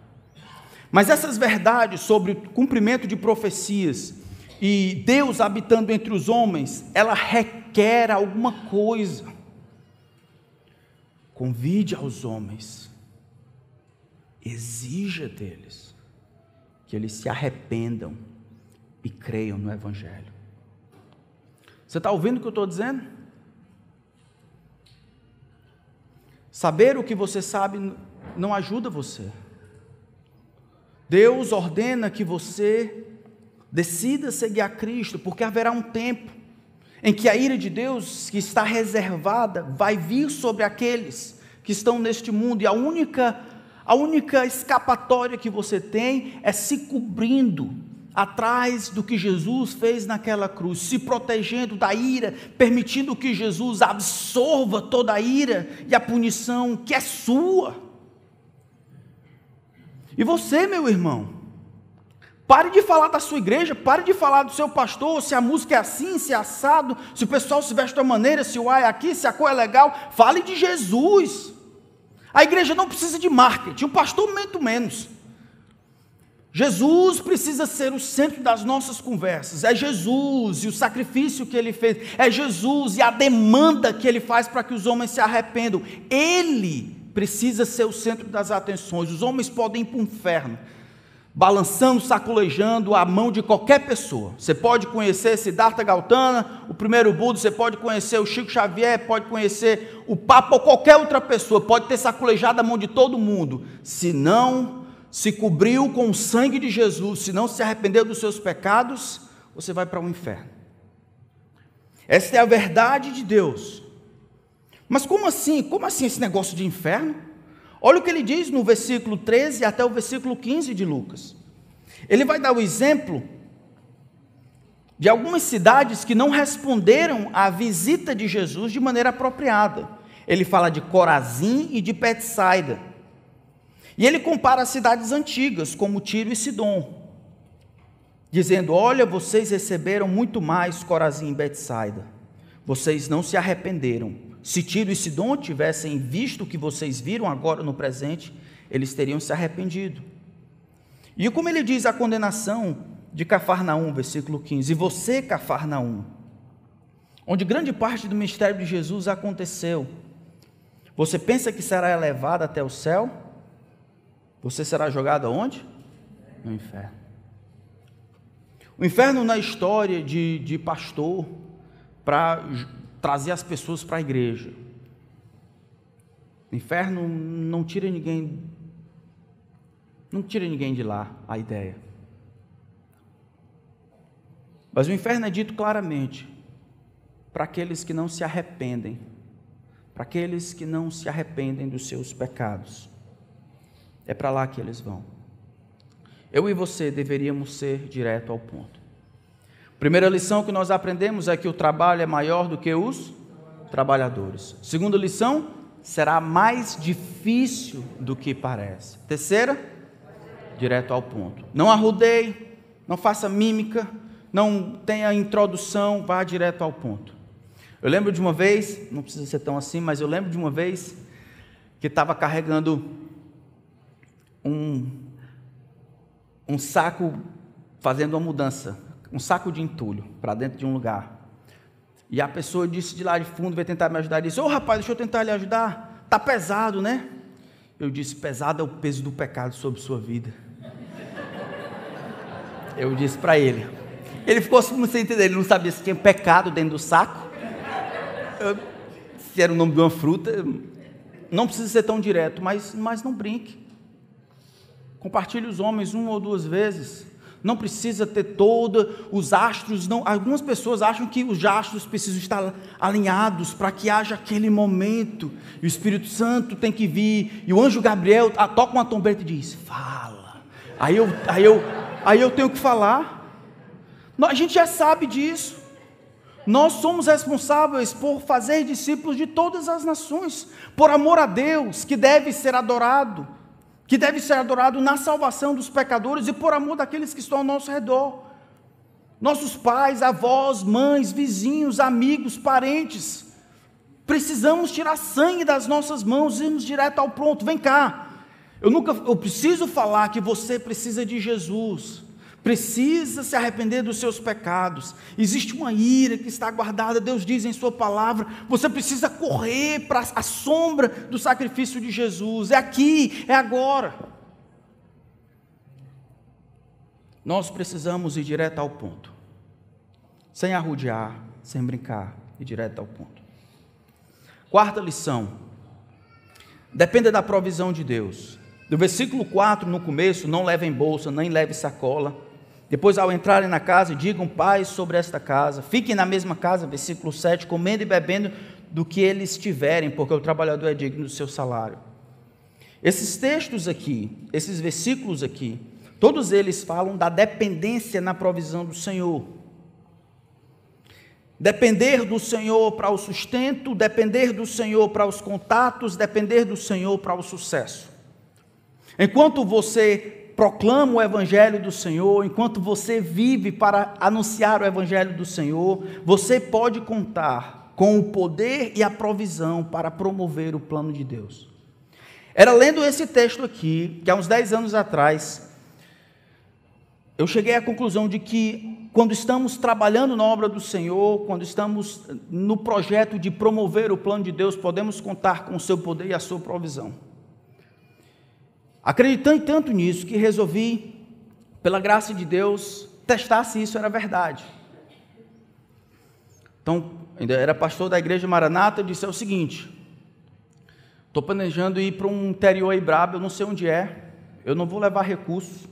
Mas essas verdades sobre o cumprimento de profecias e Deus habitando entre os homens, ela requer alguma coisa. Convide aos homens, exija deles que eles se arrependam e creiam no Evangelho. Você está ouvindo o que eu estou dizendo? Saber o que você sabe não ajuda você. Deus ordena que você decida seguir a Cristo, porque haverá um tempo em que a ira de Deus, que está reservada, vai vir sobre aqueles que estão neste mundo, e a única, a única escapatória que você tem é se cobrindo atrás do que Jesus fez naquela cruz, se protegendo da ira, permitindo que Jesus absorva toda a ira e a punição que é sua. E você, meu irmão, pare de falar da sua igreja, pare de falar do seu pastor, se a música é assim, se é assado, se o pessoal se veste de uma maneira, se o ar é aqui, se a cor é legal. Fale de Jesus. A igreja não precisa de marketing, o pastor muito menos. Jesus precisa ser o centro das nossas conversas. É Jesus e o sacrifício que ele fez. É Jesus e a demanda que ele faz para que os homens se arrependam. Ele precisa ser o centro das atenções. Os homens podem ir para o inferno, balançando, sacolejando a mão de qualquer pessoa. Você pode conhecer Siddhartha Gautama, o primeiro Buda, você pode conhecer o Chico Xavier, pode conhecer o Papa ou qualquer outra pessoa, pode ter sacolejado a mão de todo mundo. Se não se cobriu com o sangue de Jesus, se não se arrependeu dos seus pecados, você vai para o um inferno. Esta é a verdade de Deus. Mas como assim? Como assim esse negócio de inferno? Olha o que ele diz no versículo 13 até o versículo 15 de Lucas. Ele vai dar o exemplo de algumas cidades que não responderam à visita de Jesus de maneira apropriada. Ele fala de Corazim e de Betsaida. E ele compara as cidades antigas, como Tiro e Sidom, dizendo: Olha, vocês receberam muito mais Corazim e Betsaida. Vocês não se arrependeram. Se Tiro e Sidom tivessem visto o que vocês viram agora no presente, eles teriam se arrependido. E como ele diz a condenação de Cafarnaum, versículo 15: E você, Cafarnaum, onde grande parte do mistério de Jesus aconteceu, você pensa que será elevado até o céu? Você será jogado aonde? No inferno. O inferno na história de, de pastor para trazer as pessoas para a igreja. O inferno não tira ninguém, não tira ninguém de lá a ideia. Mas o inferno é dito claramente para aqueles que não se arrependem, para aqueles que não se arrependem dos seus pecados. É para lá que eles vão. Eu e você deveríamos ser direto ao ponto. Primeira lição que nós aprendemos é que o trabalho é maior do que os trabalhadores. Segunda lição, será mais difícil do que parece. Terceira, direto ao ponto. Não arrudeie, não faça mímica, não tenha introdução, vá direto ao ponto. Eu lembro de uma vez, não precisa ser tão assim, mas eu lembro de uma vez que estava carregando um, um saco, fazendo uma mudança, um saco de entulho para dentro de um lugar. E a pessoa disse de lá de fundo, veio tentar me ajudar, disse: Ô oh, rapaz, deixa eu tentar lhe ajudar, está pesado, né? Eu disse: pesado é o peso do pecado sobre sua vida. Eu disse para ele, ele ficou sem entender, ele não sabia se tinha pecado dentro do saco, se era o nome de uma fruta. Não precisa ser tão direto, mas, mas não brinque. Compartilhe os homens uma ou duas vezes. Não precisa ter todos os astros. Não. Algumas pessoas acham que os astros precisam estar alinhados para que haja aquele momento. E o Espírito Santo tem que vir. E o anjo Gabriel toca uma trombeta e diz: Fala. Aí eu, aí eu, aí eu tenho que falar. A gente já sabe disso. Nós somos responsáveis por fazer discípulos de todas as nações, por amor a Deus, que deve ser adorado, que deve ser adorado na salvação dos pecadores e por amor daqueles que estão ao nosso redor. Nossos pais, avós, mães, vizinhos, amigos, parentes. Precisamos tirar sangue das nossas mãos e irmos direto ao pronto. Vem cá. Eu nunca eu preciso falar que você precisa de Jesus precisa se arrepender dos seus pecados. Existe uma ira que está guardada, Deus diz em Sua palavra. Você precisa correr para a sombra do sacrifício de Jesus. É aqui, é agora. Nós precisamos ir direto ao ponto, sem arrudear, sem brincar, ir direto ao ponto. Quarta lição: dependa da provisão de Deus. Do versículo 4 no começo, não levem bolsa, nem leve sacola. Depois, ao entrarem na casa, digam paz sobre esta casa. Fiquem na mesma casa, versículo 7, comendo e bebendo do que eles tiverem, porque o trabalhador é digno do seu salário. Esses textos aqui, esses versículos aqui, todos eles falam da dependência na provisão do Senhor. Depender do Senhor para o sustento, depender do Senhor para os contatos, depender do Senhor para o sucesso. Enquanto você proclama o Evangelho do Senhor, enquanto você vive para anunciar o Evangelho do Senhor, você pode contar com o poder e a provisão para promover o plano de Deus. Era lendo esse texto aqui, que há uns 10 anos atrás, eu cheguei à conclusão de que quando estamos trabalhando na obra do Senhor, quando estamos no projeto de promover o plano de Deus, podemos contar com o seu poder e a sua provisão. Acreditando tanto nisso que resolvi, pela graça de Deus, testar se isso era verdade. Então, ainda era pastor da igreja Maranata, eu disse é o seguinte: estou planejando ir para um interior aí brabo, eu não sei onde é, eu não vou levar recursos,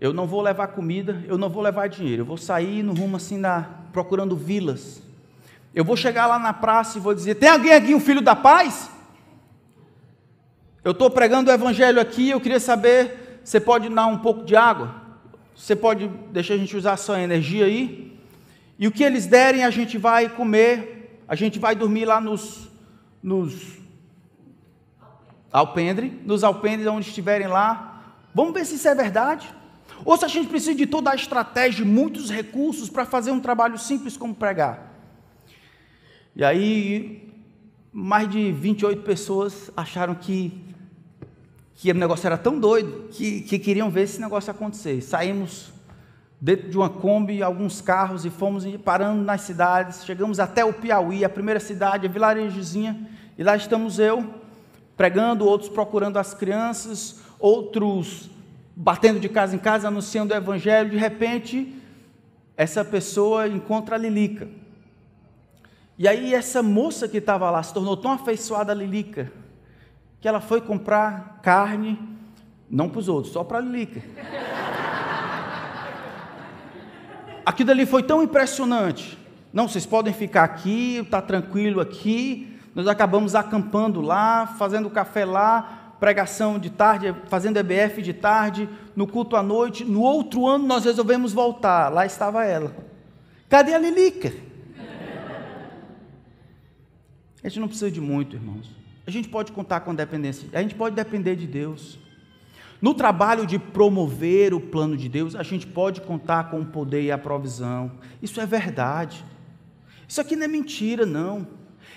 eu não vou levar comida, eu não vou levar dinheiro, eu vou sair no rumo assim, na, procurando vilas. Eu vou chegar lá na praça e vou dizer: tem alguém aqui, um filho da paz? Eu estou pregando o evangelho aqui, eu queria saber, você pode dar um pouco de água? Você pode deixar a gente usar a sua energia aí? E o que eles derem, a gente vai comer, a gente vai dormir lá nos, nos alpendre, nos alpendres onde estiverem lá. Vamos ver se isso é verdade. Ou se a gente precisa de toda a estratégia, muitos recursos para fazer um trabalho simples como pregar. E aí, mais de 28 pessoas acharam que, que o negócio era tão doido que, que queriam ver esse negócio acontecer. Saímos dentro de uma Kombi, alguns carros e fomos parando nas cidades. Chegamos até o Piauí, a primeira cidade, a vilarejozinha, e lá estamos eu pregando, outros procurando as crianças, outros batendo de casa em casa, anunciando o evangelho. De repente, essa pessoa encontra a Lilica. E aí, essa moça que estava lá se tornou tão afeiçoada a Lilica que ela foi comprar carne, não para os outros, só para a Lilica. Aquilo ali foi tão impressionante. Não, vocês podem ficar aqui, está tranquilo aqui. Nós acabamos acampando lá, fazendo café lá, pregação de tarde, fazendo EBF de tarde, no culto à noite. No outro ano nós resolvemos voltar. Lá estava ela. Cadê a Lilica? A gente não precisa de muito, irmãos. A gente pode contar com dependência. A gente pode depender de Deus. No trabalho de promover o plano de Deus, a gente pode contar com o poder e a provisão. Isso é verdade. Isso aqui não é mentira, não.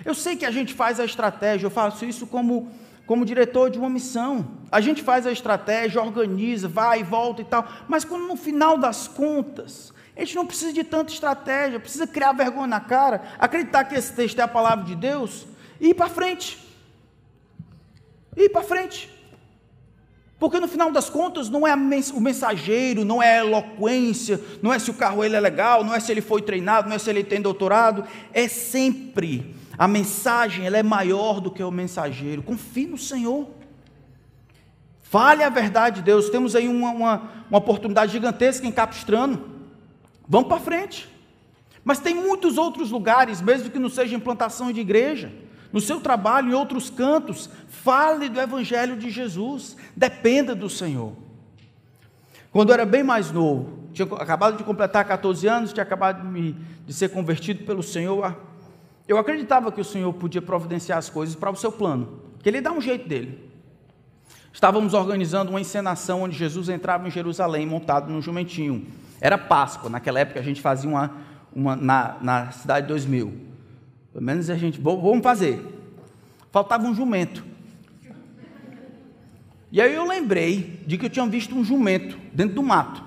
Eu sei que a gente faz a estratégia, eu faço isso como, como diretor de uma missão. A gente faz a estratégia, organiza, vai e volta e tal. Mas quando no final das contas, a gente não precisa de tanta estratégia, precisa criar vergonha na cara, acreditar que esse texto é a palavra de Deus e ir para frente. Ir para frente. Porque no final das contas não é o mensageiro, não é a eloquência, não é se o carro ele é legal, não é se ele foi treinado, não é se ele tem doutorado, é sempre a mensagem, ela é maior do que o mensageiro. Confie no Senhor. Fale a verdade de Deus. Temos aí uma, uma, uma oportunidade gigantesca em Capistrano. Vamos para frente. Mas tem muitos outros lugares, mesmo que não seja implantação de igreja no seu trabalho, em outros cantos, fale do Evangelho de Jesus, dependa do Senhor. Quando eu era bem mais novo, tinha acabado de completar 14 anos, tinha acabado de, me, de ser convertido pelo Senhor, eu acreditava que o Senhor podia providenciar as coisas para o seu plano, que Ele dá um jeito dele. Estávamos organizando uma encenação onde Jesus entrava em Jerusalém montado num jumentinho. Era Páscoa, naquela época a gente fazia uma, uma na, na cidade de 2000. Pelo menos a gente, vamos fazer. Faltava um jumento. E aí eu lembrei de que eu tinha visto um jumento dentro do mato.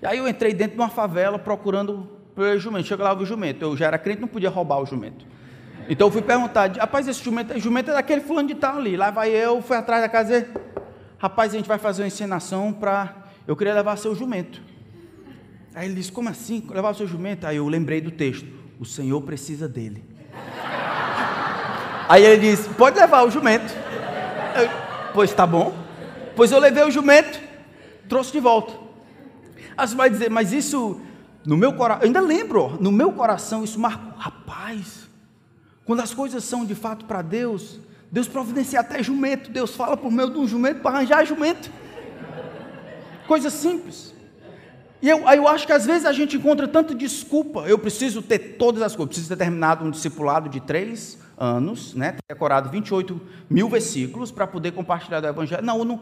E aí eu entrei dentro de uma favela procurando pelo jumento. Chega lá, o jumento. Eu já era crente, não podia roubar o jumento. Então eu fui perguntar, rapaz, esse jumento, jumento é daquele fulano de tal ali. Lá vai eu, fui atrás da casa rapaz, a gente vai fazer uma encenação para. Eu queria levar seu jumento. Aí ele disse, como assim? Levar o seu jumento? Aí eu lembrei do texto o Senhor precisa dele. Aí ele disse: Pode levar o jumento. Eu, pois tá bom. Pois eu levei o jumento, trouxe de volta. Aí você vai dizer, mas isso, no meu coração, ainda lembro, no meu coração, isso marcou. Rapaz, quando as coisas são de fato para Deus, Deus providencia até jumento. Deus fala por meio de um jumento para arranjar jumento. Coisa simples. E eu, eu acho que às vezes a gente encontra tanta desculpa. Eu preciso ter todas as coisas. Preciso ter terminado um discipulado de três anos, né? ter decorado 28 mil versículos para poder compartilhar do Evangelho. Não, não.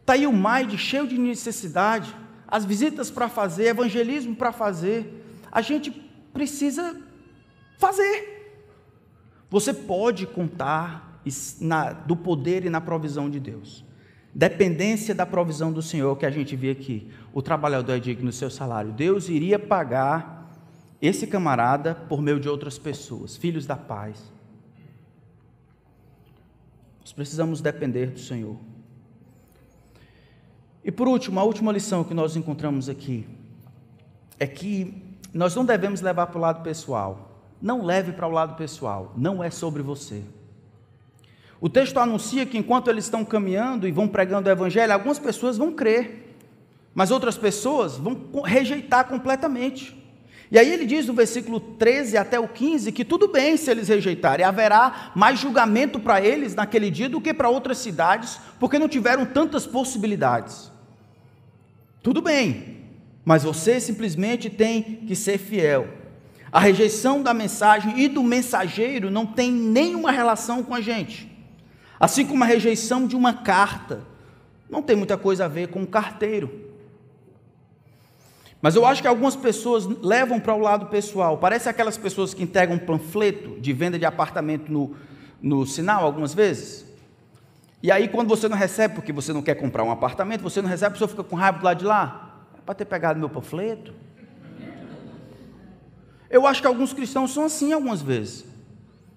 Está aí o MAID cheio de necessidade. As visitas para fazer, evangelismo para fazer. A gente precisa fazer. Você pode contar do poder e na provisão de Deus dependência da provisão do Senhor que a gente vê aqui. O trabalhador é digno do seu salário. Deus iria pagar esse camarada por meio de outras pessoas, filhos da paz. Nós precisamos depender do Senhor. E por último, a última lição que nós encontramos aqui é que nós não devemos levar para o lado pessoal. Não leve para o lado pessoal, não é sobre você. O texto anuncia que enquanto eles estão caminhando e vão pregando o evangelho, algumas pessoas vão crer, mas outras pessoas vão rejeitar completamente. E aí ele diz no versículo 13 até o 15 que tudo bem se eles rejeitarem, haverá mais julgamento para eles naquele dia do que para outras cidades, porque não tiveram tantas possibilidades. Tudo bem, mas você simplesmente tem que ser fiel. A rejeição da mensagem e do mensageiro não tem nenhuma relação com a gente. Assim como a rejeição de uma carta não tem muita coisa a ver com o carteiro. Mas eu acho que algumas pessoas levam para o lado pessoal. Parece aquelas pessoas que entregam um panfleto de venda de apartamento no, no sinal, algumas vezes. E aí, quando você não recebe, porque você não quer comprar um apartamento, você não recebe, a pessoa fica com raiva do lado de lá. É para ter pegado meu panfleto. Eu acho que alguns cristãos são assim algumas vezes.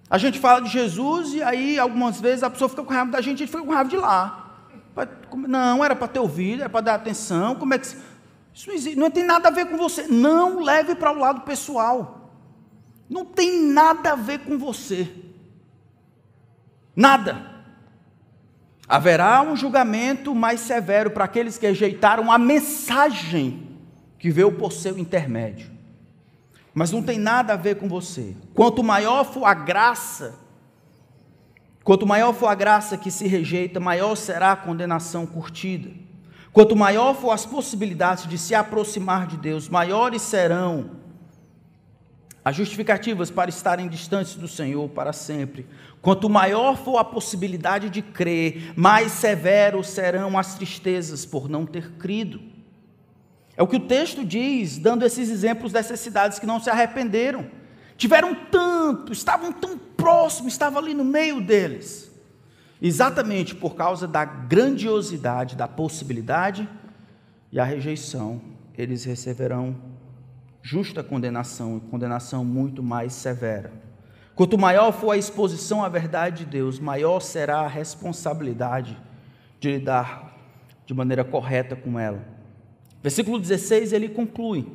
A gente fala de Jesus e aí, algumas vezes, a pessoa fica com raiva da gente a gente fica com raiva de lá. Não, era para ter ouvido, era para dar atenção. Como é que. Isso não, existe, não tem nada a ver com você. Não leve para o lado pessoal. Não tem nada a ver com você. Nada. Haverá um julgamento mais severo para aqueles que rejeitaram a mensagem que veio por seu intermédio. Mas não tem nada a ver com você. Quanto maior for a graça, quanto maior for a graça que se rejeita, maior será a condenação curtida. Quanto maior for as possibilidades de se aproximar de Deus, maiores serão as justificativas para estarem distantes do Senhor para sempre. Quanto maior for a possibilidade de crer, mais severos serão as tristezas por não ter crido. É o que o texto diz, dando esses exemplos dessas cidades que não se arrependeram. Tiveram tanto, estavam tão próximos, estavam ali no meio deles. Exatamente por causa da grandiosidade da possibilidade e a rejeição, eles receberão justa condenação, condenação muito mais severa. Quanto maior for a exposição à verdade de Deus, maior será a responsabilidade de lidar de maneira correta com ela. Versículo 16 ele conclui: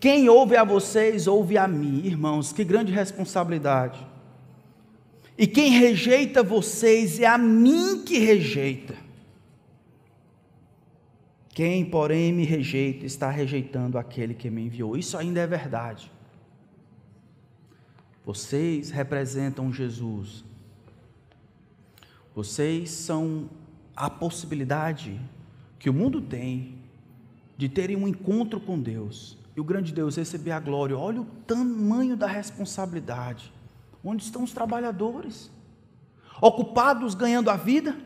Quem ouve a vocês, ouve a mim, irmãos, que grande responsabilidade. E quem rejeita vocês, é a mim que rejeita. Quem, porém, me rejeita, está rejeitando aquele que me enviou. Isso ainda é verdade. Vocês representam Jesus. Vocês são a possibilidade que o mundo tem de terem um encontro com Deus e o grande Deus receber a glória. Olha o tamanho da responsabilidade. Onde estão os trabalhadores? Ocupados ganhando a vida?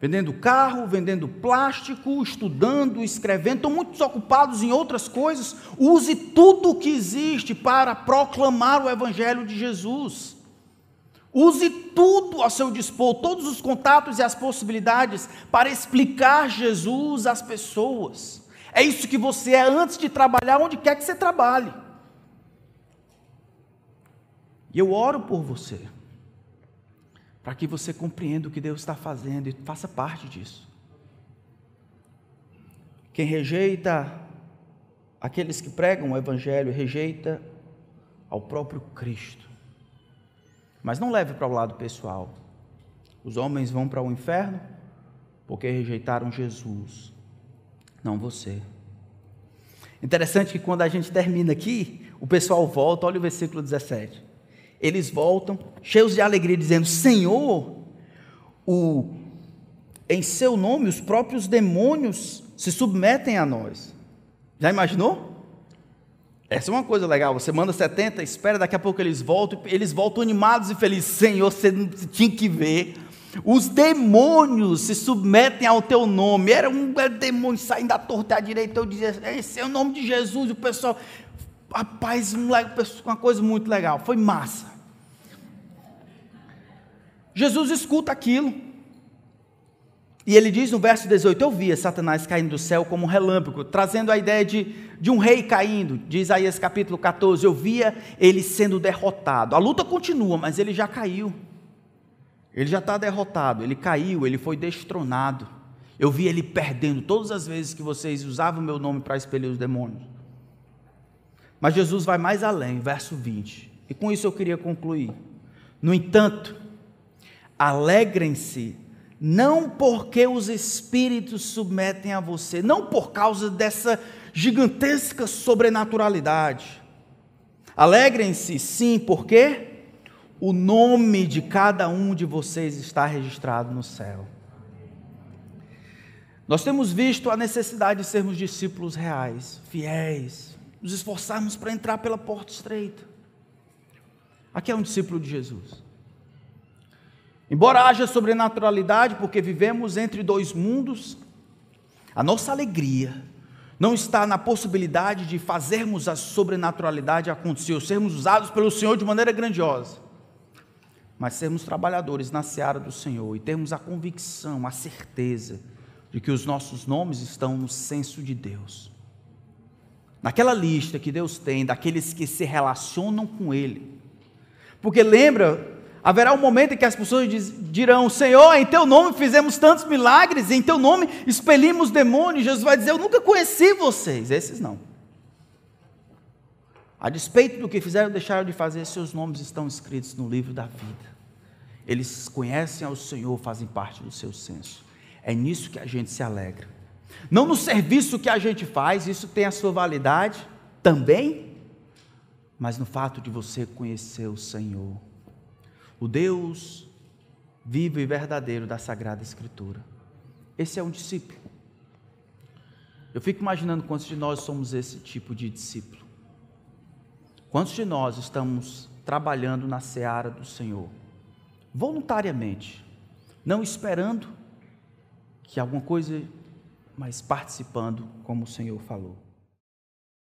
vendendo carro, vendendo plástico, estudando, escrevendo, estão muito ocupados em outras coisas. Use tudo o que existe para proclamar o Evangelho de Jesus. Use tudo a seu dispor, todos os contatos e as possibilidades para explicar Jesus às pessoas. É isso que você é antes de trabalhar, onde quer que você trabalhe. E eu oro por você para que você compreenda o que Deus está fazendo e faça parte disso. Quem rejeita aqueles que pregam o Evangelho, rejeita ao próprio Cristo. Mas não leve para o lado pessoal. Os homens vão para o inferno porque rejeitaram Jesus, não você. Interessante que quando a gente termina aqui, o pessoal volta, olha o versículo 17 eles voltam cheios de alegria, dizendo: Senhor, o, em seu nome os próprios demônios se submetem a nós. Já imaginou? Essa é uma coisa legal. Você manda 70, espera, daqui a pouco eles voltam, eles voltam animados e felizes. Senhor, você tinha que ver. Os demônios se submetem ao teu nome. Era um demônio saindo da torta à direita. Eu dizia, esse é o nome de Jesus. E o pessoal, Rapaz, uma coisa muito legal, foi massa. Jesus escuta aquilo. E ele diz no verso 18: Eu via Satanás caindo do céu como um relâmpago, trazendo a ideia de, de um rei caindo. De Isaías capítulo 14: Eu via ele sendo derrotado. A luta continua, mas ele já caiu. Ele já está derrotado, ele caiu, ele foi destronado. Eu vi ele perdendo todas as vezes que vocês usavam o meu nome para expelir os demônios. Mas Jesus vai mais além, verso 20. E com isso eu queria concluir. No entanto, alegrem-se, não porque os espíritos submetem a você, não por causa dessa gigantesca sobrenaturalidade. Alegrem-se, sim, porque o nome de cada um de vocês está registrado no céu. Nós temos visto a necessidade de sermos discípulos reais, fiéis, nos esforçarmos para entrar pela porta estreita. Aqui é um discípulo de Jesus. Embora haja sobrenaturalidade, porque vivemos entre dois mundos, a nossa alegria não está na possibilidade de fazermos a sobrenaturalidade acontecer, ou sermos usados pelo Senhor de maneira grandiosa, mas sermos trabalhadores na seara do Senhor e termos a convicção, a certeza de que os nossos nomes estão no senso de Deus. Naquela lista que Deus tem daqueles que se relacionam com Ele. Porque lembra, haverá um momento em que as pessoas dirão: Senhor, em Teu nome fizemos tantos milagres, em Teu nome expelimos demônios. Jesus vai dizer: Eu nunca conheci vocês. Esses não. A despeito do que fizeram, deixaram de fazer, seus nomes estão escritos no livro da vida. Eles conhecem ao Senhor, fazem parte do seu senso. É nisso que a gente se alegra. Não no serviço que a gente faz, isso tem a sua validade também, mas no fato de você conhecer o Senhor, o Deus vivo e verdadeiro da Sagrada Escritura. Esse é um discípulo. Eu fico imaginando quantos de nós somos esse tipo de discípulo. Quantos de nós estamos trabalhando na seara do Senhor, voluntariamente, não esperando que alguma coisa, mas participando como o Senhor falou.